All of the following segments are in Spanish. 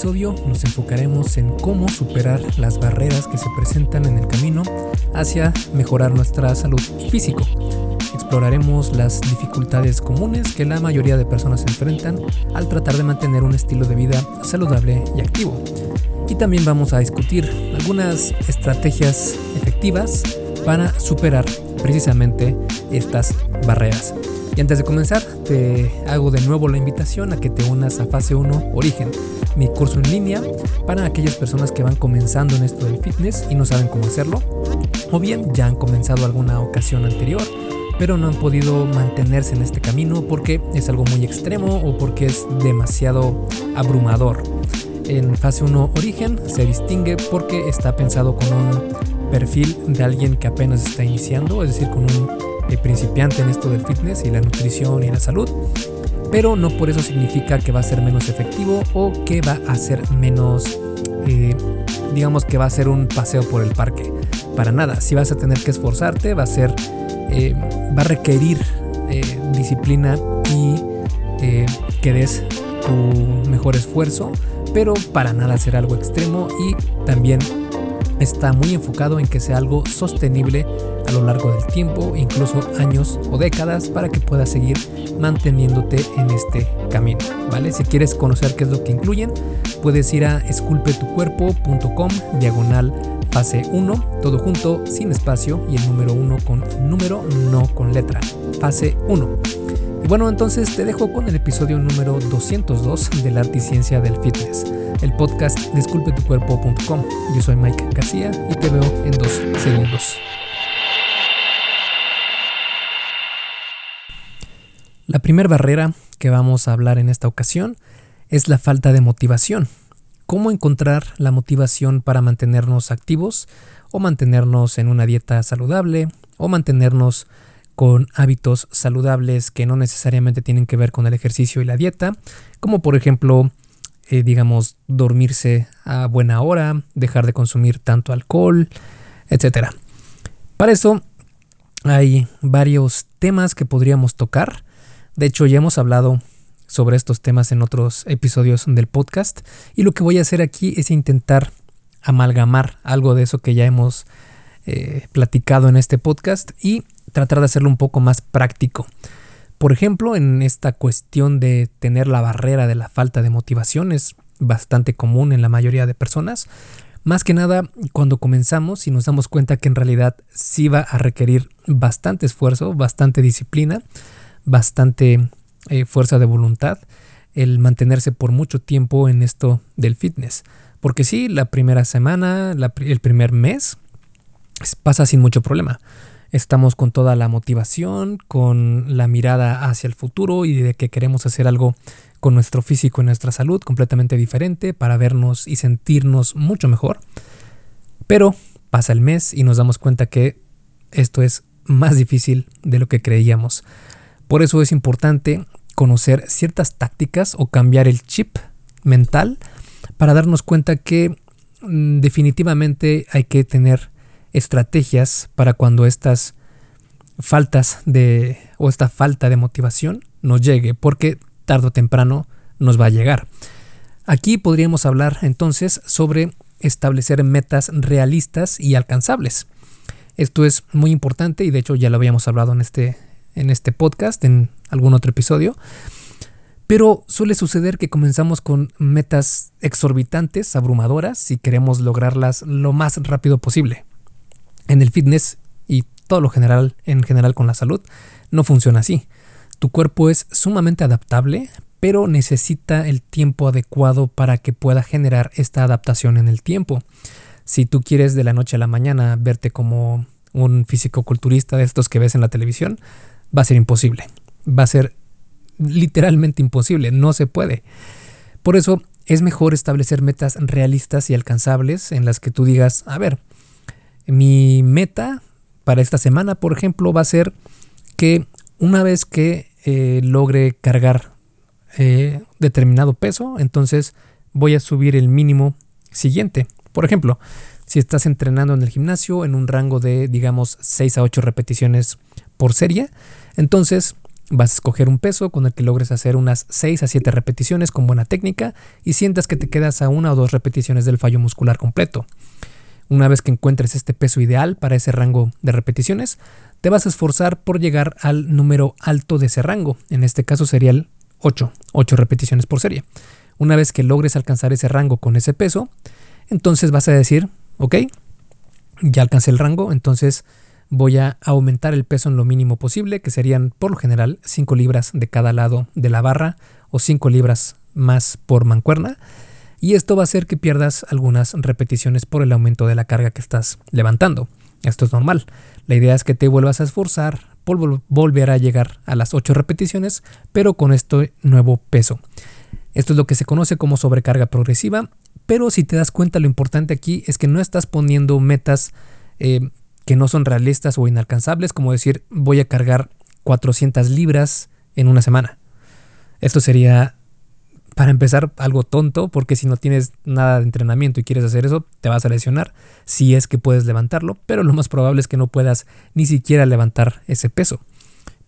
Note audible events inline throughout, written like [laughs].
episodio nos enfocaremos en cómo superar las barreras que se presentan en el camino hacia mejorar nuestra salud físico. Exploraremos las dificultades comunes que la mayoría de personas enfrentan al tratar de mantener un estilo de vida saludable y activo. Y también vamos a discutir algunas estrategias efectivas para superar precisamente estas barreras. Y antes de comenzar, te hago de nuevo la invitación a que te unas a Fase 1 Origen, mi curso en línea para aquellas personas que van comenzando en esto del fitness y no saben cómo hacerlo, o bien ya han comenzado alguna ocasión anterior, pero no han podido mantenerse en este camino porque es algo muy extremo o porque es demasiado abrumador. En fase 1 origen se distingue porque está pensado con un perfil de alguien que apenas está iniciando, es decir, con un eh, principiante en esto del fitness y la nutrición y la salud, pero no por eso significa que va a ser menos efectivo o que va a ser menos, eh, digamos que va a ser un paseo por el parque. Para nada, si vas a tener que esforzarte, va a ser, eh, va a requerir disciplina y que des tu mejor esfuerzo, pero para nada ser algo extremo y también está muy enfocado en que sea algo sostenible a lo largo del tiempo, incluso años o décadas, para que puedas seguir manteniéndote en este camino, ¿vale? Si quieres conocer qué es lo que incluyen, puedes ir a esculpetucuerpo.com diagonal fase 1, todo junto, sin espacio y el número 1 con número, no con letra, fase 1. Y bueno, entonces te dejo con el episodio número 202 del arte y ciencia del fitness, el podcast disculpetucuerpo.com. Yo soy Mike García y te veo en dos segundos. La primera barrera que vamos a hablar en esta ocasión es la falta de motivación. ¿Cómo encontrar la motivación para mantenernos activos o mantenernos en una dieta saludable o mantenernos con hábitos saludables que no necesariamente tienen que ver con el ejercicio y la dieta, como por ejemplo, eh, digamos, dormirse a buena hora, dejar de consumir tanto alcohol, etc. Para eso hay varios temas que podríamos tocar de hecho, ya hemos hablado sobre estos temas en otros episodios del podcast y lo que voy a hacer aquí es intentar amalgamar algo de eso que ya hemos eh, platicado en este podcast y tratar de hacerlo un poco más práctico. Por ejemplo, en esta cuestión de tener la barrera de la falta de motivación es bastante común en la mayoría de personas. Más que nada cuando comenzamos y nos damos cuenta que en realidad sí va a requerir bastante esfuerzo, bastante disciplina bastante eh, fuerza de voluntad el mantenerse por mucho tiempo en esto del fitness. Porque sí, la primera semana, el primer mes, pasa sin mucho problema. Estamos con toda la motivación, con la mirada hacia el futuro y de que queremos hacer algo con nuestro físico y nuestra salud completamente diferente para vernos y sentirnos mucho mejor. Pero pasa el mes y nos damos cuenta que esto es más difícil de lo que creíamos. Por eso es importante conocer ciertas tácticas o cambiar el chip mental para darnos cuenta que mm, definitivamente hay que tener estrategias para cuando estas faltas de o esta falta de motivación nos llegue, porque tarde o temprano nos va a llegar. Aquí podríamos hablar entonces sobre establecer metas realistas y alcanzables. Esto es muy importante y de hecho ya lo habíamos hablado en este en este podcast, en algún otro episodio. Pero suele suceder que comenzamos con metas exorbitantes, abrumadoras, y queremos lograrlas lo más rápido posible. En el fitness y todo lo general, en general con la salud, no funciona así. Tu cuerpo es sumamente adaptable, pero necesita el tiempo adecuado para que pueda generar esta adaptación en el tiempo. Si tú quieres de la noche a la mañana verte como un físico culturista de estos que ves en la televisión, va a ser imposible. Va a ser literalmente imposible, no se puede. Por eso es mejor establecer metas realistas y alcanzables en las que tú digas, a ver, mi meta para esta semana, por ejemplo, va a ser que una vez que eh, logre cargar eh, determinado peso, entonces voy a subir el mínimo siguiente. Por ejemplo, si estás entrenando en el gimnasio en un rango de, digamos, 6 a 8 repeticiones por serie, entonces Vas a escoger un peso con el que logres hacer unas 6 a 7 repeticiones con buena técnica y sientas que te quedas a una o dos repeticiones del fallo muscular completo. Una vez que encuentres este peso ideal para ese rango de repeticiones, te vas a esforzar por llegar al número alto de ese rango. En este caso sería el 8, 8 repeticiones por serie. Una vez que logres alcanzar ese rango con ese peso, entonces vas a decir, ok, ya alcancé el rango, entonces voy a aumentar el peso en lo mínimo posible, que serían por lo general 5 libras de cada lado de la barra o 5 libras más por mancuerna. Y esto va a hacer que pierdas algunas repeticiones por el aumento de la carga que estás levantando. Esto es normal. La idea es que te vuelvas a esforzar por volver a llegar a las 8 repeticiones, pero con este nuevo peso. Esto es lo que se conoce como sobrecarga progresiva, pero si te das cuenta lo importante aquí es que no estás poniendo metas eh, que no son realistas o inalcanzables, como decir voy a cargar 400 libras en una semana. Esto sería, para empezar, algo tonto, porque si no tienes nada de entrenamiento y quieres hacer eso, te vas a lesionar, si es que puedes levantarlo, pero lo más probable es que no puedas ni siquiera levantar ese peso.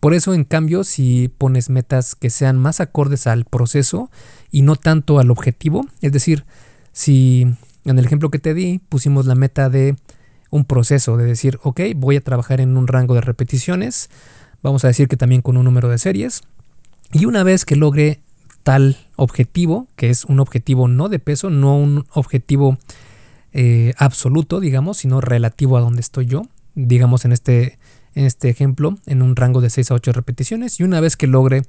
Por eso, en cambio, si pones metas que sean más acordes al proceso y no tanto al objetivo, es decir, si en el ejemplo que te di pusimos la meta de un proceso de decir, ok, voy a trabajar en un rango de repeticiones, vamos a decir que también con un número de series, y una vez que logre tal objetivo, que es un objetivo no de peso, no un objetivo eh, absoluto, digamos, sino relativo a donde estoy yo, digamos en este, en este ejemplo, en un rango de 6 a 8 repeticiones, y una vez que logre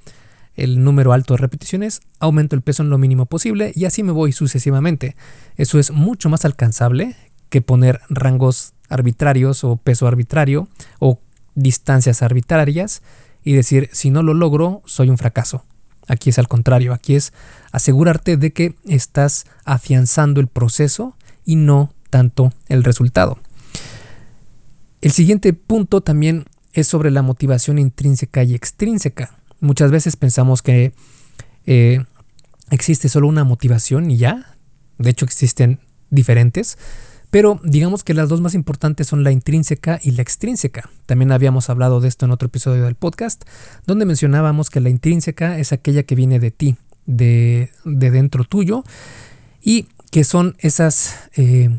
el número alto de repeticiones, aumento el peso en lo mínimo posible y así me voy sucesivamente. Eso es mucho más alcanzable que poner rangos arbitrarios o peso arbitrario o distancias arbitrarias y decir si no lo logro soy un fracaso. Aquí es al contrario, aquí es asegurarte de que estás afianzando el proceso y no tanto el resultado. El siguiente punto también es sobre la motivación intrínseca y extrínseca. Muchas veces pensamos que eh, existe solo una motivación y ya. De hecho existen diferentes. Pero digamos que las dos más importantes son la intrínseca y la extrínseca. También habíamos hablado de esto en otro episodio del podcast, donde mencionábamos que la intrínseca es aquella que viene de ti, de, dentro tuyo, y que son esas, eh,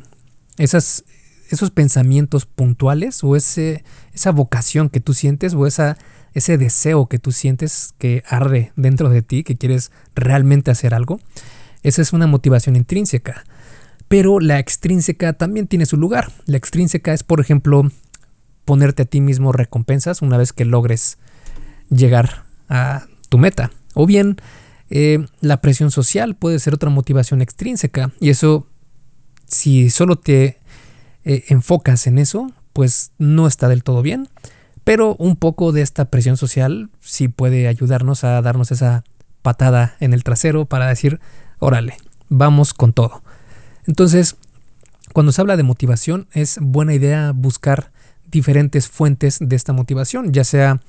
esas, esos pensamientos puntuales o ese, esa vocación que tú sientes o esa, ese deseo que tú sientes que arde dentro de ti, que quieres realmente hacer algo. Esa es una motivación intrínseca pero la extrínseca también tiene su lugar. La extrínseca es, por ejemplo, ponerte a ti mismo recompensas una vez que logres llegar a tu meta. O bien, eh, la presión social puede ser otra motivación extrínseca. Y eso, si solo te eh, enfocas en eso, pues no está del todo bien. Pero un poco de esta presión social sí puede ayudarnos a darnos esa patada en el trasero para decir, órale, vamos con todo. Entonces, cuando se habla de motivación, es buena idea buscar diferentes fuentes de esta motivación, ya sea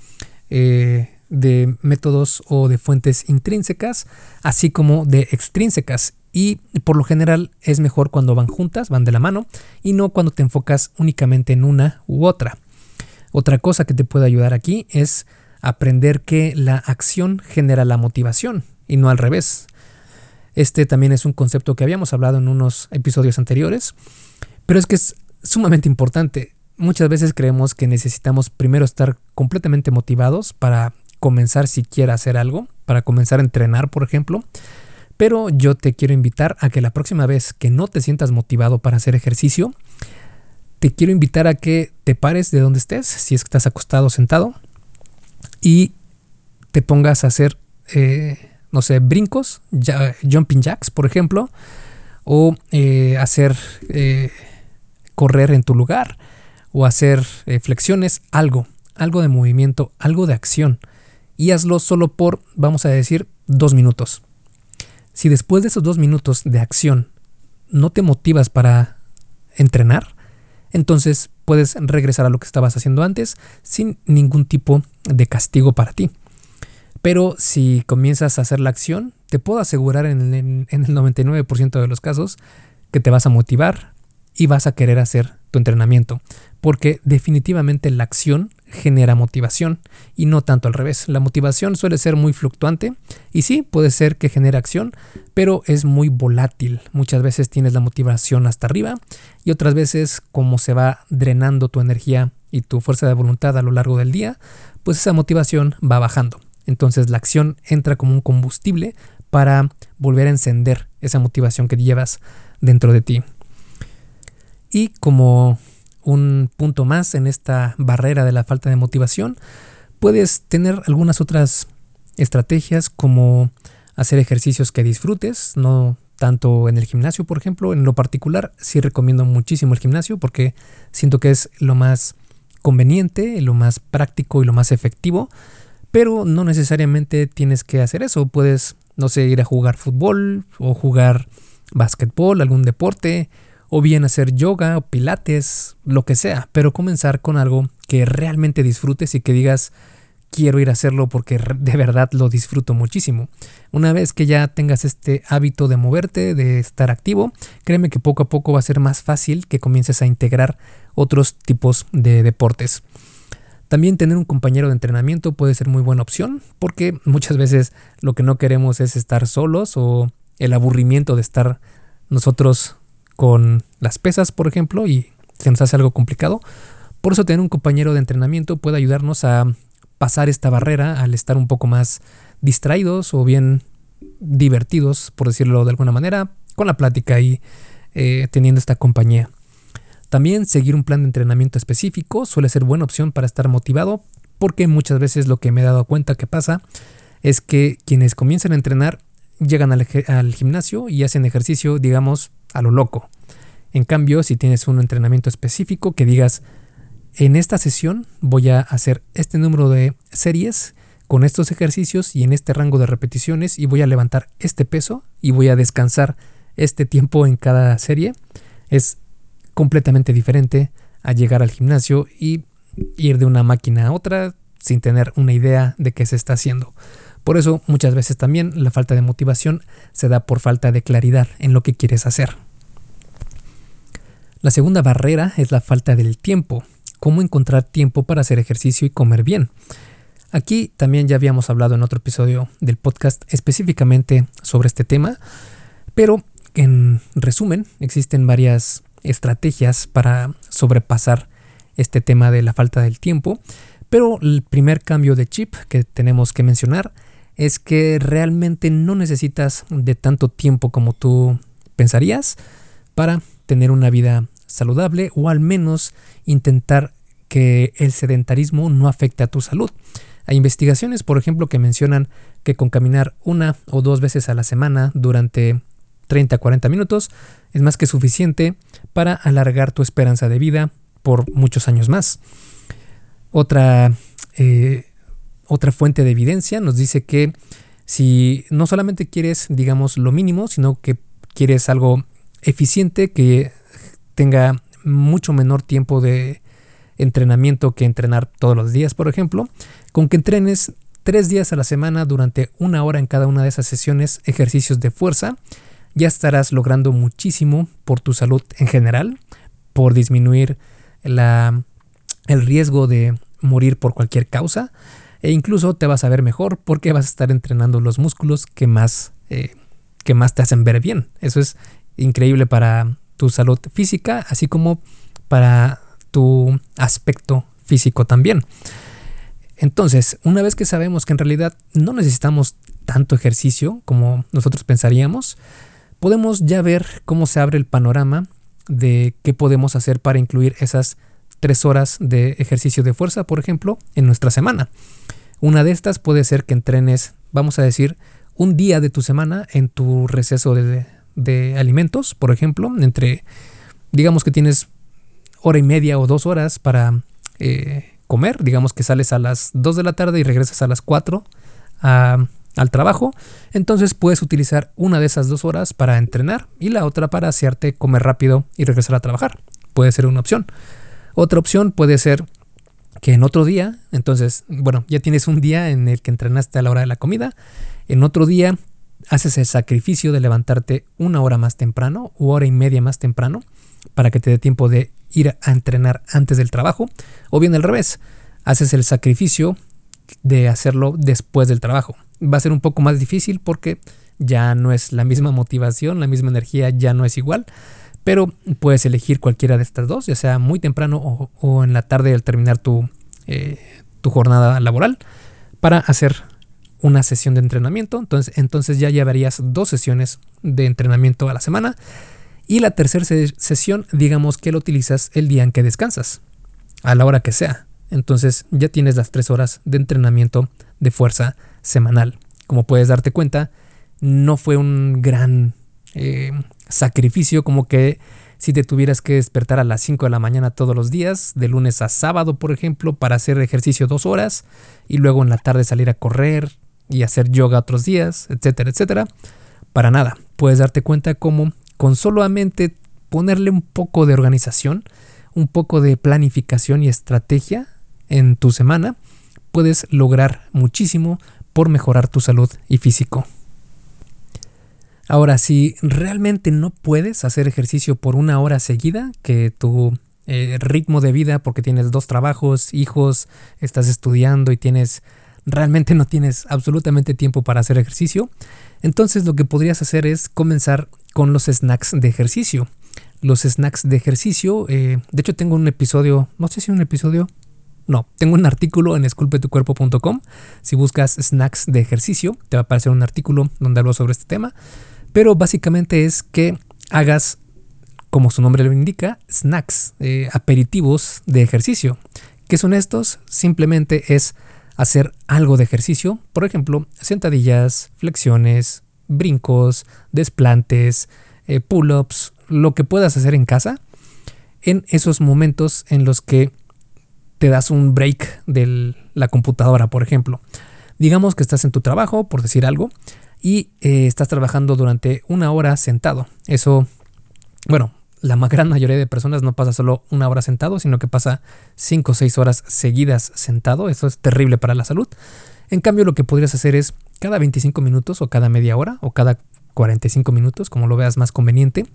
eh, de métodos o de fuentes intrínsecas, así como de extrínsecas. Y por lo general es mejor cuando van juntas, van de la mano, y no cuando te enfocas únicamente en una u otra. Otra cosa que te puede ayudar aquí es aprender que la acción genera la motivación y no al revés. Este también es un concepto que habíamos hablado en unos episodios anteriores, pero es que es sumamente importante. Muchas veces creemos que necesitamos primero estar completamente motivados para comenzar siquiera a hacer algo, para comenzar a entrenar, por ejemplo. Pero yo te quiero invitar a que la próxima vez que no te sientas motivado para hacer ejercicio, te quiero invitar a que te pares de donde estés, si es que estás acostado o sentado, y te pongas a hacer eh, no sé, brincos, jumping jacks, por ejemplo, o eh, hacer eh, correr en tu lugar, o hacer eh, flexiones, algo, algo de movimiento, algo de acción. Y hazlo solo por, vamos a decir, dos minutos. Si después de esos dos minutos de acción no te motivas para entrenar, entonces puedes regresar a lo que estabas haciendo antes sin ningún tipo de castigo para ti. Pero si comienzas a hacer la acción, te puedo asegurar en, el 99% de los casos que te vas a motivar y vas a querer hacer tu entrenamiento. Porque definitivamente la acción genera motivación y no tanto al revés. La motivación suele ser muy fluctuante y sí, puede ser que genere acción, pero es muy volátil. Muchas veces tienes la motivación hasta arriba y otras veces como se va drenando tu energía y tu fuerza de voluntad a lo largo del día, pues esa motivación va bajando. Entonces la acción entra como un combustible para volver a encender esa motivación que llevas dentro de ti. Y como un punto más en esta barrera de la falta de motivación, puedes tener algunas otras estrategias como hacer ejercicios que disfrutes, no tanto en el gimnasio, por ejemplo. En lo particular, sí recomiendo muchísimo el gimnasio porque siento que es lo más conveniente, lo más práctico y lo más efectivo, pero no necesariamente tienes que hacer eso. Puedes, no sé, ir a jugar fútbol o jugar básquetbol, algún deporte, o bien hacer yoga o pilates, lo que sea, pero comenzar con algo que realmente disfrutes y que digas, quiero ir a hacerlo porque de verdad lo disfruto muchísimo. Una vez que ya tengas este hábito de moverte, de estar activo, créeme que poco a poco va a ser más fácil que comiences a integrar otros tipos de deportes. También tener un compañero de entrenamiento puede ser muy buena opción porque muchas veces lo que no queremos es estar solos o el aburrimiento de estar nosotros con las pesas, por ejemplo, y se nos hace algo complicado. Por eso tener un compañero de entrenamiento puede ayudarnos a pasar esta barrera al estar un poco más distraídos o bien divertidos, por decirlo de alguna manera, con la plática y eh, teniendo esta compañía. También seguir un plan de entrenamiento específico suele ser buena opción para estar motivado, porque muchas veces lo que me he dado cuenta que pasa es que quienes comienzan a entrenar llegan al, al gimnasio y hacen ejercicio, digamos, a lo loco. En cambio, si tienes un entrenamiento específico que digas, en esta sesión voy a hacer este número de series con estos ejercicios y en este rango de repeticiones y voy a levantar este peso y voy a descansar este tiempo en cada serie, es completamente diferente a llegar al gimnasio y ir de una máquina a otra sin tener una idea de qué se está haciendo. Por eso muchas veces también la falta de motivación se da por falta de claridad en lo que quieres hacer. La segunda barrera es la falta del tiempo. Cómo encontrar tiempo para hacer ejercicio y comer bien. Aquí también ya habíamos hablado en otro episodio del podcast específicamente sobre este tema, pero en resumen existen varias estrategias para sobrepasar este tema de la falta del tiempo, pero el primer cambio de chip que tenemos que mencionar es que realmente no necesitas de tanto tiempo como tú pensarías para tener una vida saludable o al menos intentar que el sedentarismo no afecte a tu salud. Hay investigaciones, por ejemplo, que mencionan que con caminar una o dos veces a la semana durante 30 a 40 minutos es más que suficiente para alargar tu esperanza de vida por muchos años más. Otra eh, otra fuente de evidencia nos dice que si no solamente quieres, digamos, lo mínimo, sino que quieres algo eficiente que tenga mucho menor tiempo de entrenamiento que entrenar todos los días, por ejemplo, con que entrenes tres días a la semana durante una hora en cada una de esas sesiones, ejercicios de fuerza, ya estarás logrando muchísimo por tu salud en general, por disminuir el riesgo de morir por cualquier causa, e incluso te vas a ver mejor porque vas a estar entrenando los músculos que más, eh, que más te hacen ver bien. Eso es increíble para tu salud física, así como para tu aspecto físico también. Entonces, una vez que sabemos que en realidad no necesitamos tanto ejercicio como nosotros pensaríamos, podemos ya ver cómo se abre el panorama de qué podemos hacer para incluir esas tres horas de ejercicio de fuerza, por ejemplo, en nuestra semana. Una de estas puede ser que entrenes, vamos a decir, un día de tu semana en tu receso de, alimentos, por ejemplo, entre, digamos que tienes hora y media o dos horas para eh, comer, digamos que sales a las 2 de la tarde y regresas a las 4 al trabajo, entonces puedes utilizar una de esas dos horas para entrenar y la otra para hacerte comer rápido y regresar a trabajar. Puede ser una opción. Otra opción puede ser que en otro día, entonces, bueno, ya tienes un día en el que entrenaste a la hora de la comida, en otro día haces el sacrificio de levantarte una hora más temprano u hora y media más temprano para que te dé tiempo de ir a entrenar antes del trabajo, o bien al revés, haces el sacrificio de hacerlo después del trabajo. Va a ser un poco más difícil porque ya no es la misma motivación, la misma energía ya no es igual, pero puedes elegir cualquiera de estas dos, ya sea muy temprano o, en la tarde al terminar tu, eh, tu jornada laboral, para hacer una sesión de entrenamiento. Entonces, entonces ya llevarías dos sesiones de entrenamiento a la semana. Y la tercera sesión, digamos que lo utilizas el día en que descansas, a la hora que sea. Entonces ya tienes las tres horas de entrenamiento de fuerza semanal. Como puedes darte cuenta, no fue un gran eh, sacrificio como que si te tuvieras que despertar a las 5 de la mañana todos los días, de lunes a sábado, por ejemplo, para hacer ejercicio dos horas y luego en la tarde salir a correr y hacer yoga otros días, etcétera, etcétera. Para nada. Puedes darte cuenta cómo con solamente ponerle un poco de organización, un poco de planificación y estrategia en tu semana, puedes lograr muchísimo por mejorar tu salud y físico. Ahora, si realmente no puedes hacer ejercicio por una hora seguida, que tu eh, ritmo de vida, porque tienes dos trabajos, hijos, estás estudiando y tienes realmente no tienes absolutamente tiempo para hacer ejercicio, entonces lo que podrías hacer es comenzar con los snacks de ejercicio. Los snacks de ejercicio, eh, de hecho tengo un episodio, no sé si un episodio, no, tengo un artículo en esculpetucuerpo.com. Si buscas snacks de ejercicio, te va a aparecer un artículo donde hablo sobre este tema. Pero básicamente es que hagas, como su nombre lo indica, snacks, eh, aperitivos de ejercicio. ¿Qué son estos? Simplemente es hacer algo de ejercicio, por ejemplo, sentadillas, flexiones, brincos, desplantes, eh, pull-ups, lo que puedas hacer en casa, en esos momentos en los que te das un break de la computadora, por ejemplo. Digamos que estás en tu trabajo, por decir algo, y eh, estás trabajando durante una hora sentado. Eso, bueno, la [laughs] gran mayoría de personas no pasa solo una hora sentado, sino que pasa 5 o 6 horas seguidas sentado. Eso es terrible para la salud. En cambio, lo que podrías hacer es cada 25 minutos o cada media hora o cada 45 minutos, como lo veas más conveniente,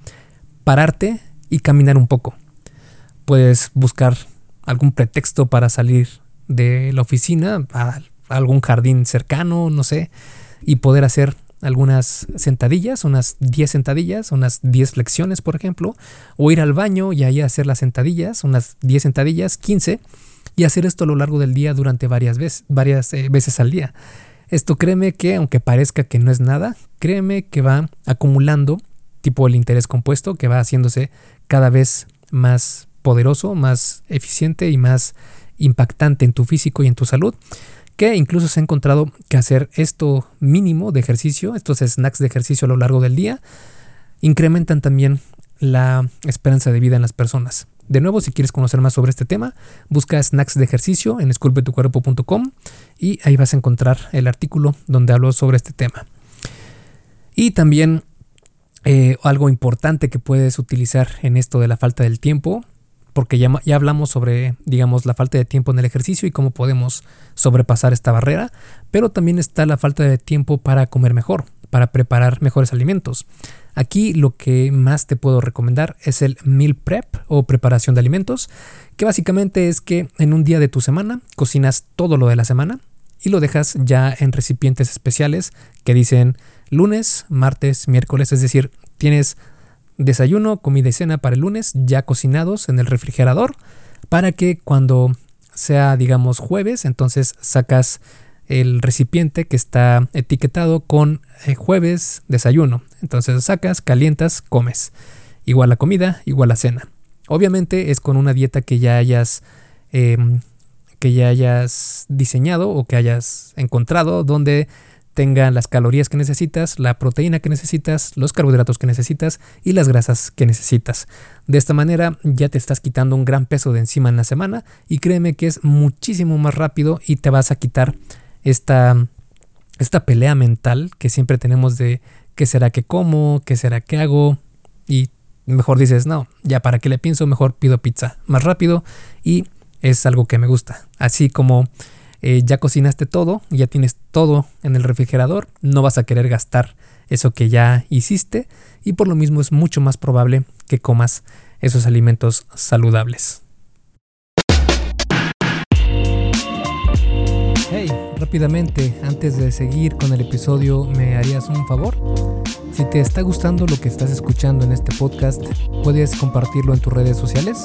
pararte y caminar un poco. Puedes buscar algún pretexto para salir de la oficina a algún jardín cercano, no sé, y poder hacer algunas sentadillas, unas 10 sentadillas, unas 10 flexiones, por ejemplo, o ir al baño y ahí hacer las sentadillas, unas 10 sentadillas, 15, y hacer esto a lo largo del día durante varias veces, varias eh, veces al día. Esto créeme que, aunque parezca que no es nada, créeme que va acumulando tipo el interés compuesto, que va haciéndose cada vez más poderoso, más eficiente y más impactante en tu físico y en tu salud que incluso se ha encontrado que hacer esto mínimo de ejercicio, estos snacks de ejercicio a lo largo del día, incrementan también la esperanza de vida en las personas. De nuevo, si quieres conocer más sobre este tema, busca snacks de ejercicio en esculpetucuerpo.com y ahí vas a encontrar el artículo donde hablo sobre este tema. Y también eh, algo importante que puedes utilizar en esto de la falta del tiempo porque ya, ya, hablamos sobre, digamos, la falta de tiempo en el ejercicio y cómo podemos sobrepasar esta barrera, pero también está la falta de tiempo para comer mejor, para preparar mejores alimentos. Aquí lo que más te puedo recomendar es el meal prep o preparación de alimentos, que básicamente es que en un día de tu semana cocinas todo lo de la semana y lo dejas ya en recipientes especiales que dicen lunes, martes, miércoles, es decir, tienes desayuno, comida y cena para el lunes ya cocinados en el refrigerador para que cuando sea digamos jueves entonces sacas el recipiente que está etiquetado con eh, jueves desayuno. Entonces sacas calientas comes. Igual la comida igual la cena. Obviamente es con una dieta que ya hayas em, que ya hayas diseñado o que hayas encontrado donde tenga las calorías que necesitas, la proteína que necesitas, los carbohidratos que necesitas y las grasas que necesitas. De esta manera ya te estás quitando un gran peso de encima en la semana y créeme que es muchísimo más rápido y te vas a quitar esta, esta pelea mental que siempre tenemos de qué será que como, qué será que hago y mejor dices, no, ya para qué le pienso, mejor pido pizza más rápido y es algo que me gusta. Así como eh, ya cocinaste todo, ya tienes todo en el refrigerador, no vas a querer gastar eso que ya hiciste y por lo mismo es mucho más probable que comas esos alimentos saludables. Hey, rápidamente, antes de seguir con el episodio, ¿me harías un favor? Si te está gustando lo que estás escuchando en este podcast, puedes compartirlo en tus redes sociales.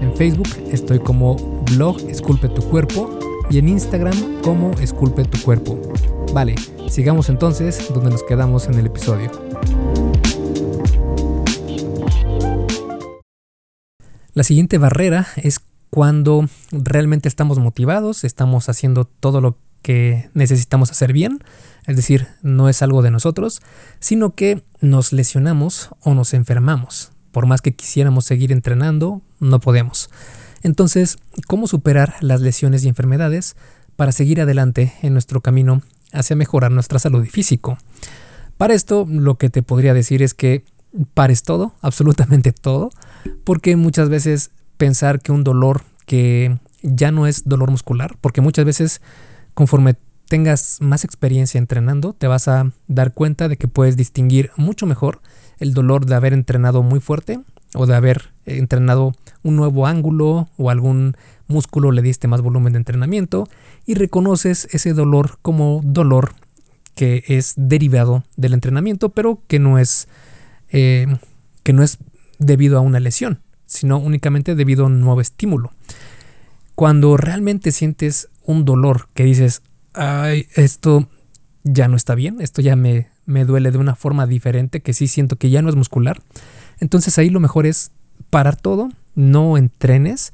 En Facebook estoy como blog Esculpe tu cuerpo y en Instagram como Esculpe tu cuerpo. Vale, sigamos entonces donde nos quedamos en el episodio. La siguiente barrera es cuando realmente estamos motivados, estamos haciendo todo lo que necesitamos hacer bien, es decir, no es algo de nosotros, sino que nos lesionamos o nos enfermamos. Por más que quisiéramos seguir entrenando, no podemos. Entonces, ¿cómo superar las lesiones y enfermedades para seguir adelante en nuestro camino hacia mejorar nuestra salud y físico? Para esto, lo que te podría decir es que pares todo, [laughs] absolutamente todo, porque muchas veces pensar que un dolor que ya no es dolor muscular, porque muchas veces conforme tengas más experiencia entrenando, te vas a dar cuenta de que puedes distinguir mucho mejor el dolor de haber entrenado muy fuerte o de haber entrenado un nuevo ángulo o algún músculo le diste más volumen de entrenamiento y reconoces ese dolor como dolor que es derivado del entrenamiento, pero que no es, eh, que no es debido a una lesión sino únicamente debido a un nuevo estímulo. Cuando realmente sientes un dolor que dices, ay, esto ya no está bien, esto ya me, me duele de una forma diferente, que sí siento que ya no es muscular, entonces ahí lo mejor es parar todo, no entrenes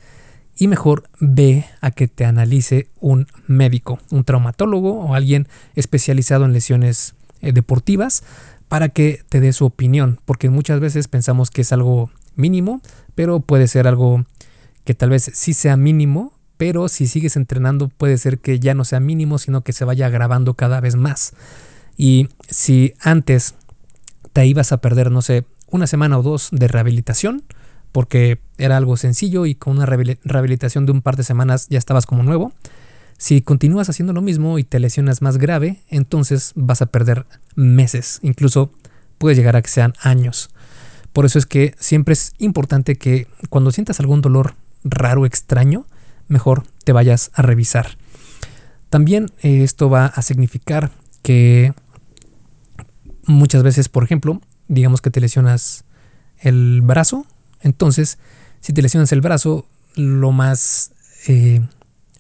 y mejor ve a que te analice un médico, un traumatólogo o alguien especializado en lesiones eh, deportivas para que te dé su opinión, porque muchas veces pensamos que es algo mínimo, pero puede ser algo que tal vez sí sea mínimo, pero si sigues entrenando puede ser que ya no sea mínimo, sino que se vaya agravando cada vez más. Y si antes te ibas a perder, no sé, una semana o dos de rehabilitación, porque era algo sencillo y con una rehabilitación de un par de semanas ya estabas como nuevo, si continúas haciendo lo mismo y te lesionas más grave, entonces vas a perder meses, incluso puede llegar a que sean años. Por eso es que siempre es importante que cuando sientas algún dolor raro, extraño, mejor te vayas a revisar. También eh, esto va a significar que muchas veces, por ejemplo, digamos que te lesionas el brazo, entonces si te lesionas el brazo, lo más eh,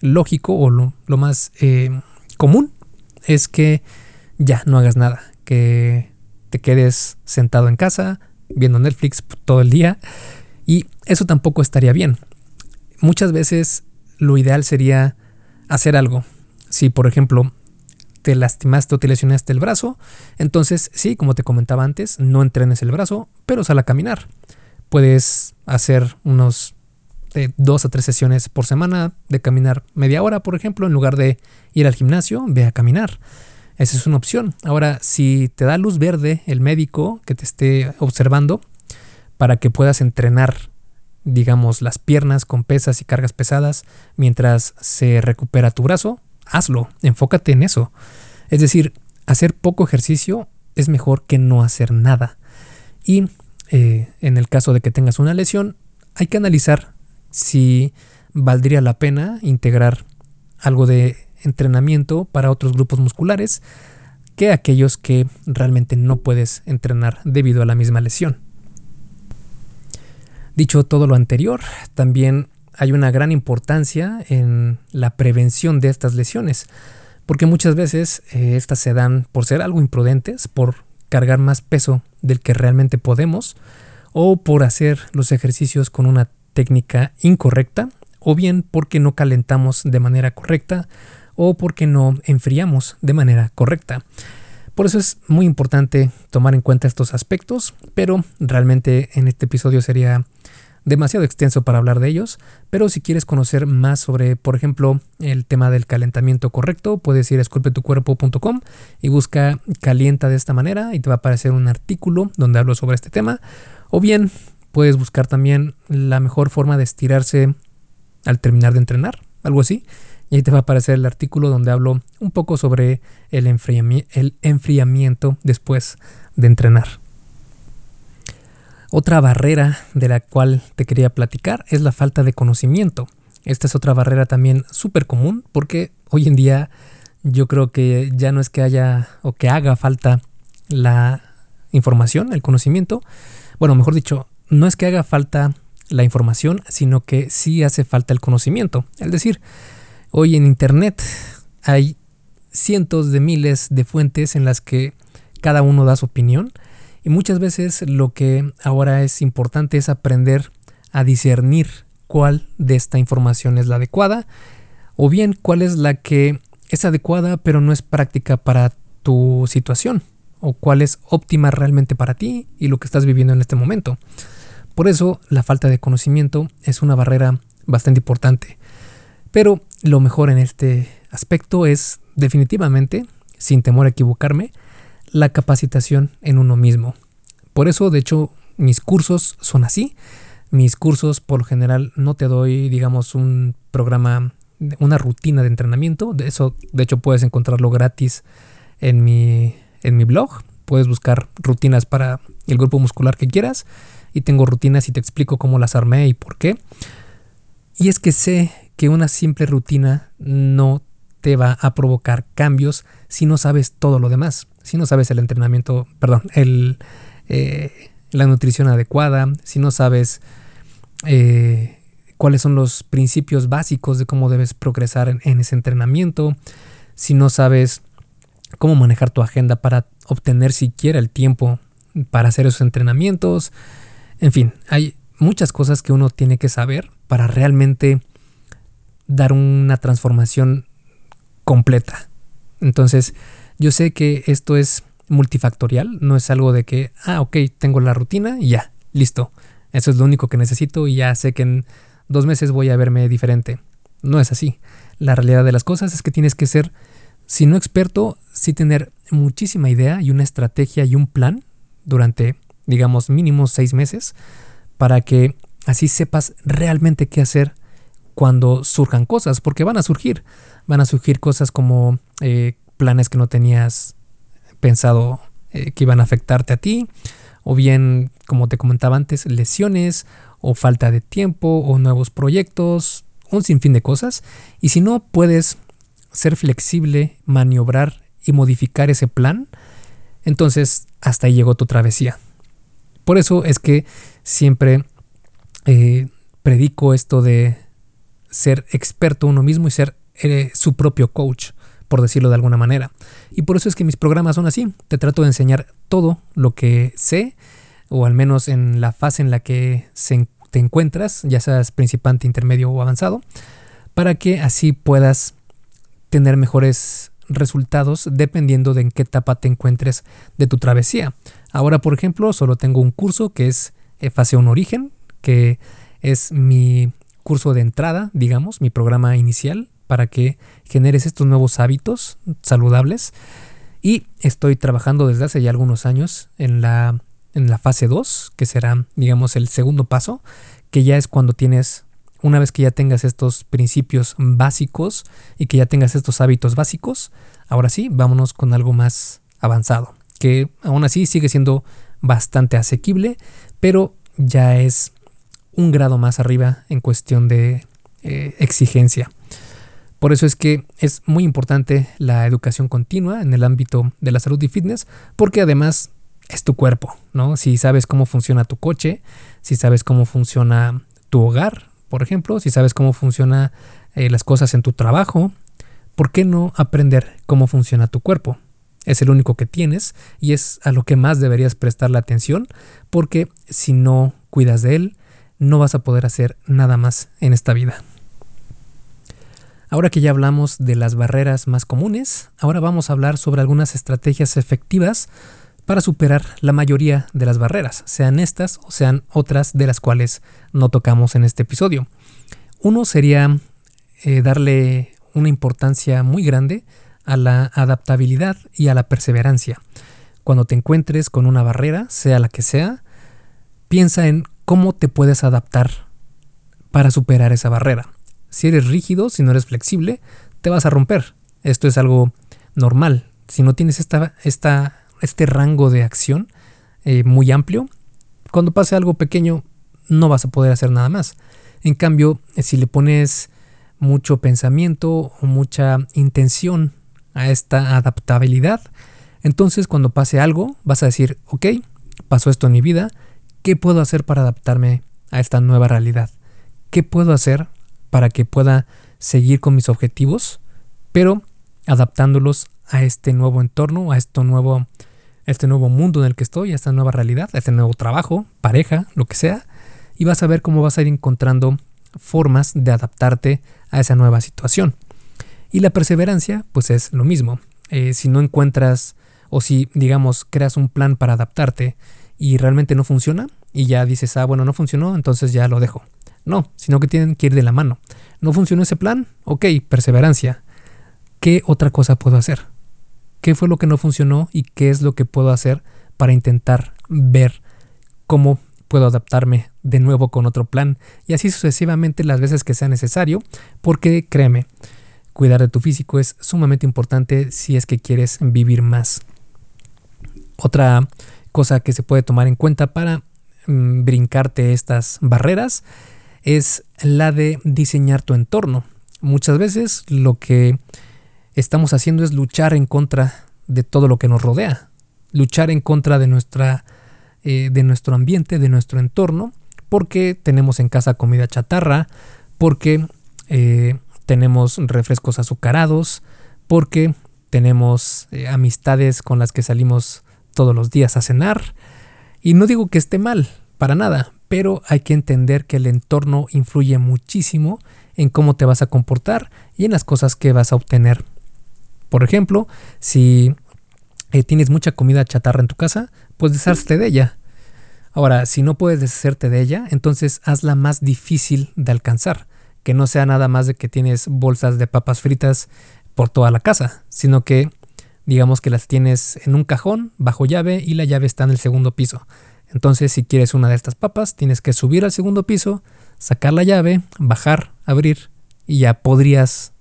lógico o lo, más eh, común es que ya no hagas nada, que te quedes sentado en casa, viendo Netflix todo el día y eso tampoco estaría bien. Muchas veces lo ideal sería hacer algo. Si por ejemplo te lastimaste o te lesionaste el brazo, entonces sí, como te comentaba antes, no entrenes el brazo, pero sal a caminar. Puedes hacer unos de dos a tres sesiones por semana de caminar media hora, por ejemplo, en lugar de ir al gimnasio, ve a caminar. Esa es una opción. Ahora, si te da luz verde el médico que te esté observando para que puedas entrenar, digamos, las piernas con pesas y cargas pesadas mientras se recupera tu brazo, hazlo, enfócate en eso. Es decir, hacer poco ejercicio es mejor que no hacer nada. Y eh, en el caso de que tengas una lesión, hay que analizar si valdría la pena integrar algo de entrenamiento para otros grupos musculares que aquellos que realmente no puedes entrenar debido a la misma lesión. Dicho todo lo anterior, también hay una gran importancia en la prevención de estas lesiones, porque muchas veces eh, estas se dan por ser algo imprudentes, por cargar más peso del que realmente podemos, o por hacer los ejercicios con una técnica incorrecta, o bien porque no calentamos de manera correcta, o porque no enfriamos de manera correcta. Por eso es muy importante tomar en cuenta estos aspectos, pero realmente en este episodio sería demasiado extenso para hablar de ellos, pero si quieres conocer más sobre, por ejemplo, el tema del calentamiento correcto, puedes ir a esculpetucuerpo.com y busca calienta de esta manera y te va a aparecer un artículo donde hablo sobre este tema. O bien puedes buscar también la mejor forma de estirarse al terminar de entrenar, algo así. Y ahí te va a aparecer el artículo donde hablo un poco sobre el, el enfriamiento después de entrenar. Otra barrera de la cual te quería platicar es la falta de conocimiento. Esta es otra barrera también súper común porque hoy en día yo creo que ya no es que haya o que haga falta la información, el conocimiento. Bueno, mejor dicho, no es que haga falta la información, sino que sí hace falta el conocimiento. Es decir, hoy en Internet hay cientos de miles de fuentes en las que cada uno da su opinión y muchas veces lo que ahora es importante es aprender a discernir cuál de esta información es la adecuada o bien cuál es la que es adecuada pero no es práctica para tu situación o cuál es óptima realmente para ti y lo que estás viviendo en este momento. Por eso la falta de conocimiento es una barrera bastante importante. Pero lo mejor en este aspecto es definitivamente, sin temor a equivocarme, la capacitación en uno mismo. Por eso, de hecho, mis cursos son así. Mis cursos, por lo general, no te doy, digamos, un programa, una rutina de entrenamiento. De eso, de hecho, puedes encontrarlo gratis en mi, en mi blog. Puedes buscar rutinas para el grupo muscular que quieras. Y tengo rutinas y te explico cómo las armé y por qué. Y es que sé que una simple rutina no te va a provocar cambios si no sabes todo lo demás. Si no sabes el entrenamiento, perdón, el, eh, la nutrición adecuada, si no sabes eh, cuáles son los principios básicos de cómo debes progresar en, ese entrenamiento, si no sabes cómo manejar tu agenda para obtener siquiera el tiempo para hacer esos entrenamientos. En fin, hay muchas cosas que uno tiene que saber para realmente dar una transformación completa. Entonces, yo sé que esto es multifactorial, no es algo de que, ah, ok, tengo la rutina y ya, listo. Eso es lo único que necesito y ya sé que en dos meses voy a verme diferente. No es así. La realidad de las cosas es que tienes que ser, si no experto, sí tener muchísima idea y una estrategia y un plan durante, digamos, mínimo seis meses para que así sepas realmente qué hacer cuando surjan cosas, porque van a surgir. Van a surgir cosas como eh, planes que no tenías pensado eh, que iban a afectarte a ti, o bien, como te comentaba antes, lesiones, o falta de tiempo, o nuevos proyectos, un sinfín de cosas. Y si no puedes ser flexible, maniobrar y modificar ese plan, entonces hasta ahí llegó tu travesía. Por eso es que siempre eh, predico esto de ser experto uno mismo y ser eh, su propio coach por decirlo de alguna manera. Y por eso es que mis programas son así. Te trato de enseñar todo lo que sé, o al menos en la fase en la que te encuentras, ya seas principiante, intermedio o avanzado, para que así puedas tener mejores resultados dependiendo de en qué etapa te encuentres de tu travesía. Ahora, por ejemplo, solo tengo un curso que es eh, Fase 1 Origen, que es mi curso de entrada, digamos, mi programa inicial para que generes estos nuevos hábitos saludables. Y estoy trabajando desde hace ya algunos años en la, en la fase 2, que será, digamos, el segundo paso, que ya es cuando tienes, una vez que ya tengas estos principios básicos y que ya tengas estos hábitos básicos, ahora sí, vámonos con algo más avanzado, que aún así sigue siendo bastante asequible, pero ya es un grado más arriba en cuestión de eh, exigencia. Por eso es que es muy importante la educación continua en el ámbito de la salud y fitness, porque además es tu cuerpo, ¿no? Si sabes cómo funciona tu coche, si sabes cómo funciona tu hogar, por ejemplo, si sabes cómo funcionan eh, las cosas en tu trabajo, ¿por qué no aprender cómo funciona tu cuerpo? Es el único que tienes y es a lo que más deberías prestarle atención, porque si no cuidas de él, no vas a poder hacer nada más en esta vida. Ahora que ya hablamos de las barreras más comunes, ahora vamos a hablar sobre algunas estrategias efectivas para superar la mayoría de las barreras, sean estas o sean otras de las cuales no tocamos en este episodio. Uno sería eh, darle una importancia muy grande a la adaptabilidad y a la perseverancia. Cuando te encuentres con una barrera, sea la que sea, piensa en cómo te puedes adaptar para superar esa barrera. Si eres rígido, si no eres flexible, te vas a romper. Esto es algo normal. Si no tienes esta, esta, este rango de acción eh, muy amplio, cuando pase algo pequeño no vas a poder hacer nada más. En cambio, si le pones mucho pensamiento o mucha intención a esta adaptabilidad, entonces cuando pase algo vas a decir, ok, pasó esto en mi vida, ¿qué puedo hacer para adaptarme a esta nueva realidad? ¿Qué puedo hacer para que pueda seguir con mis objetivos, pero adaptándolos a este nuevo entorno, a este nuevo, este nuevo mundo en el que estoy, a esta nueva realidad, a este nuevo trabajo, pareja, lo que sea, y vas a ver cómo vas a ir encontrando formas de adaptarte a esa nueva situación. Y la perseverancia, pues es lo mismo. Eh, si no encuentras o si, digamos, creas un plan para adaptarte y realmente no funciona y ya dices, ah, bueno, no funcionó, entonces ya lo dejo. No, sino que tienen que ir de la mano. ¿No funcionó ese plan? Ok, perseverancia. ¿Qué otra cosa puedo hacer? ¿Qué fue lo que no funcionó y qué es lo que puedo hacer para intentar ver cómo puedo adaptarme de nuevo con otro plan y así sucesivamente las veces que sea necesario, porque créeme, cuidar de tu físico es sumamente importante si es que quieres vivir más. Otra cosa que se puede tomar en cuenta para mm, brincarte estas barreras es la de diseñar tu entorno. Muchas veces lo que estamos haciendo es luchar en contra de todo lo que nos rodea, luchar en contra de, nuestra, eh, de nuestro ambiente, de nuestro entorno, porque tenemos en casa comida chatarra, porque eh, tenemos refrescos azucarados, porque tenemos eh, amistades con las que salimos todos los días a cenar. Y no digo que esté mal, para nada, pero hay que entender que el entorno influye muchísimo en cómo te vas a comportar y en las cosas que vas a obtener. Por ejemplo, si eh, tienes mucha comida chatarra en tu casa, pues deshazte de ella. Ahora, si no puedes deshacerte de ella, entonces hazla más difícil de alcanzar. Que no sea nada más de que tienes bolsas de papas fritas por toda la casa, sino que digamos que las tienes en un cajón bajo llave y la llave está en el segundo piso. Entonces, si quieres una de estas papas, tienes que subir al segundo piso, sacar la llave, bajar, abrir y ya podrías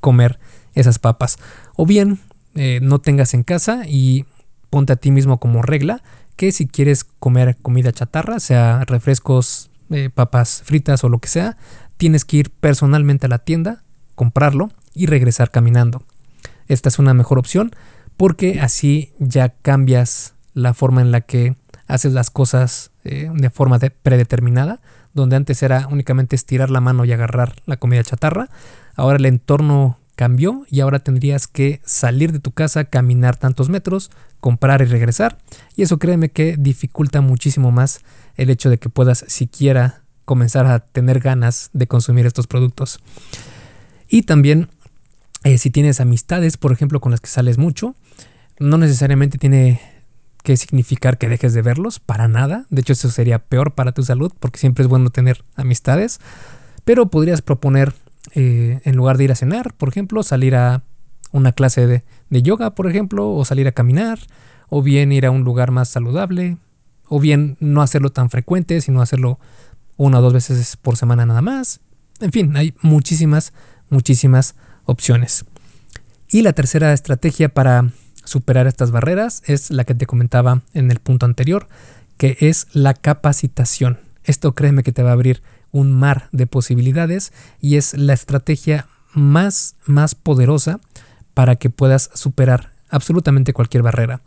comer esas papas. O bien, eh, no tengas en casa y ponte a ti mismo como regla que si quieres comer comida chatarra, sea refrescos, eh, papas fritas o lo que sea, tienes que ir personalmente a la tienda, comprarlo y regresar caminando. Esta es una mejor opción porque así ya cambias la forma en la que haces las cosas eh, de forma predeterminada, donde antes era únicamente estirar la mano y agarrar la comida chatarra, ahora el entorno cambió y ahora tendrías que salir de tu casa, caminar tantos metros, comprar y regresar, y eso créeme que dificulta muchísimo más el hecho de que puedas siquiera comenzar a tener ganas de consumir estos productos. Y también eh, si tienes amistades, por ejemplo, con las que sales mucho, no necesariamente tiene que significar que dejes de verlos, para nada. De hecho, eso sería peor para tu salud, porque siempre es bueno tener amistades. Pero podrías proponer, eh, en lugar de ir a cenar, por ejemplo, salir a una clase de, de yoga, por ejemplo, o salir a caminar, o bien ir a un lugar más saludable, o bien no hacerlo tan frecuente, sino hacerlo una o dos veces por semana nada más. En fin, hay muchísimas, muchísimas opciones. Y la tercera estrategia para superar estas barreras es la que te comentaba en el punto anterior, que es la capacitación. Esto créeme que te va a abrir un mar de posibilidades y es la estrategia más, más poderosa para que puedas superar absolutamente cualquier barrera.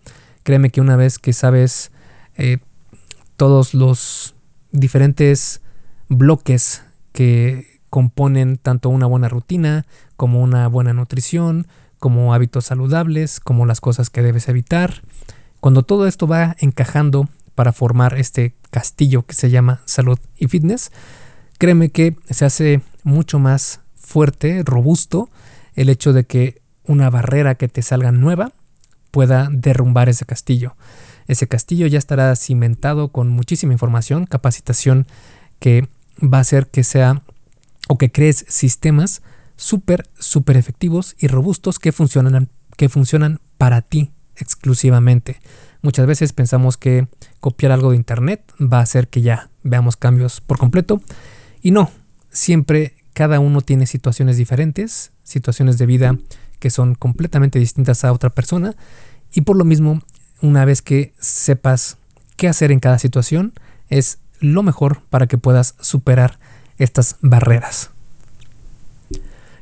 Créeme que una vez que sabes eh, todos los diferentes bloques que componen tanto una buena rutina como una buena nutrición, como hábitos saludables, como las cosas que debes evitar. Cuando todo esto va encajando para formar este castillo que se llama salud y fitness, créeme que se hace mucho más fuerte, robusto, el hecho de que una barrera que te salga nueva pueda derrumbar ese castillo. Ese castillo ya estará cimentado con muchísima información, capacitación que va a hacer que sea o que crees sistemas súper, súper efectivos y robustos que funcionan, que funcionan para ti exclusivamente. Muchas veces pensamos que copiar algo de internet va a hacer que ya veamos cambios por completo y no, siempre cada uno tiene situaciones diferentes, situaciones de vida que son completamente distintas a otra persona y por lo mismo una vez que sepas qué hacer en cada situación es lo mejor para que puedas superar estas barreras.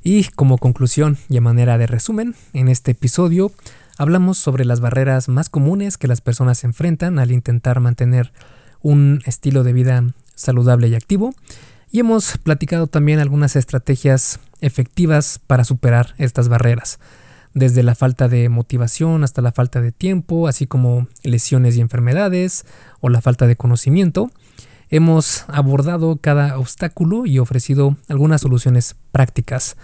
Y como conclusión y a manera de resumen, en este episodio hablamos sobre las barreras más comunes que las personas enfrentan al intentar mantener un estilo de vida saludable y activo. Y hemos platicado también algunas estrategias efectivas para superar estas barreras, desde la falta de motivación hasta la falta de tiempo, así como lesiones y enfermedades o la falta de conocimiento. Hemos abordado cada obstáculo y ofrecido algunas soluciones prácticas.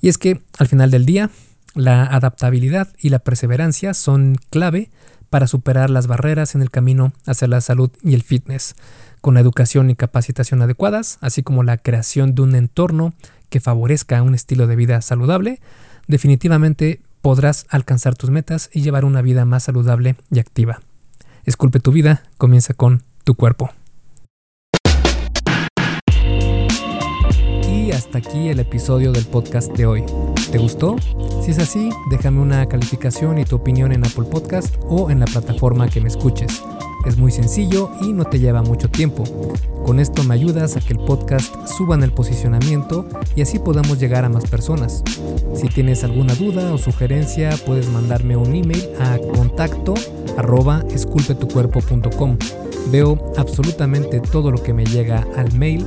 Y es que al final del día, la adaptabilidad y la perseverancia son clave para superar las barreras en el camino hacia la salud y el fitness, con la educación y capacitación adecuadas, así como la creación de un entorno que favorezca un estilo de vida saludable, definitivamente podrás alcanzar tus metas y llevar una vida más saludable y activa. Esculpe tu vida, comienza con tu cuerpo. Hasta aquí el episodio del podcast de hoy. ¿Te gustó? Si es así, déjame una calificación y tu opinión en Apple Podcast o en la plataforma que me escuches. Es muy sencillo y no te lleva mucho tiempo. Con esto me ayudas a que el podcast suba en el posicionamiento y así podamos llegar a más personas. Si tienes alguna duda o sugerencia, puedes mandarme un email a contacto arroba. Veo absolutamente todo lo que me llega al mail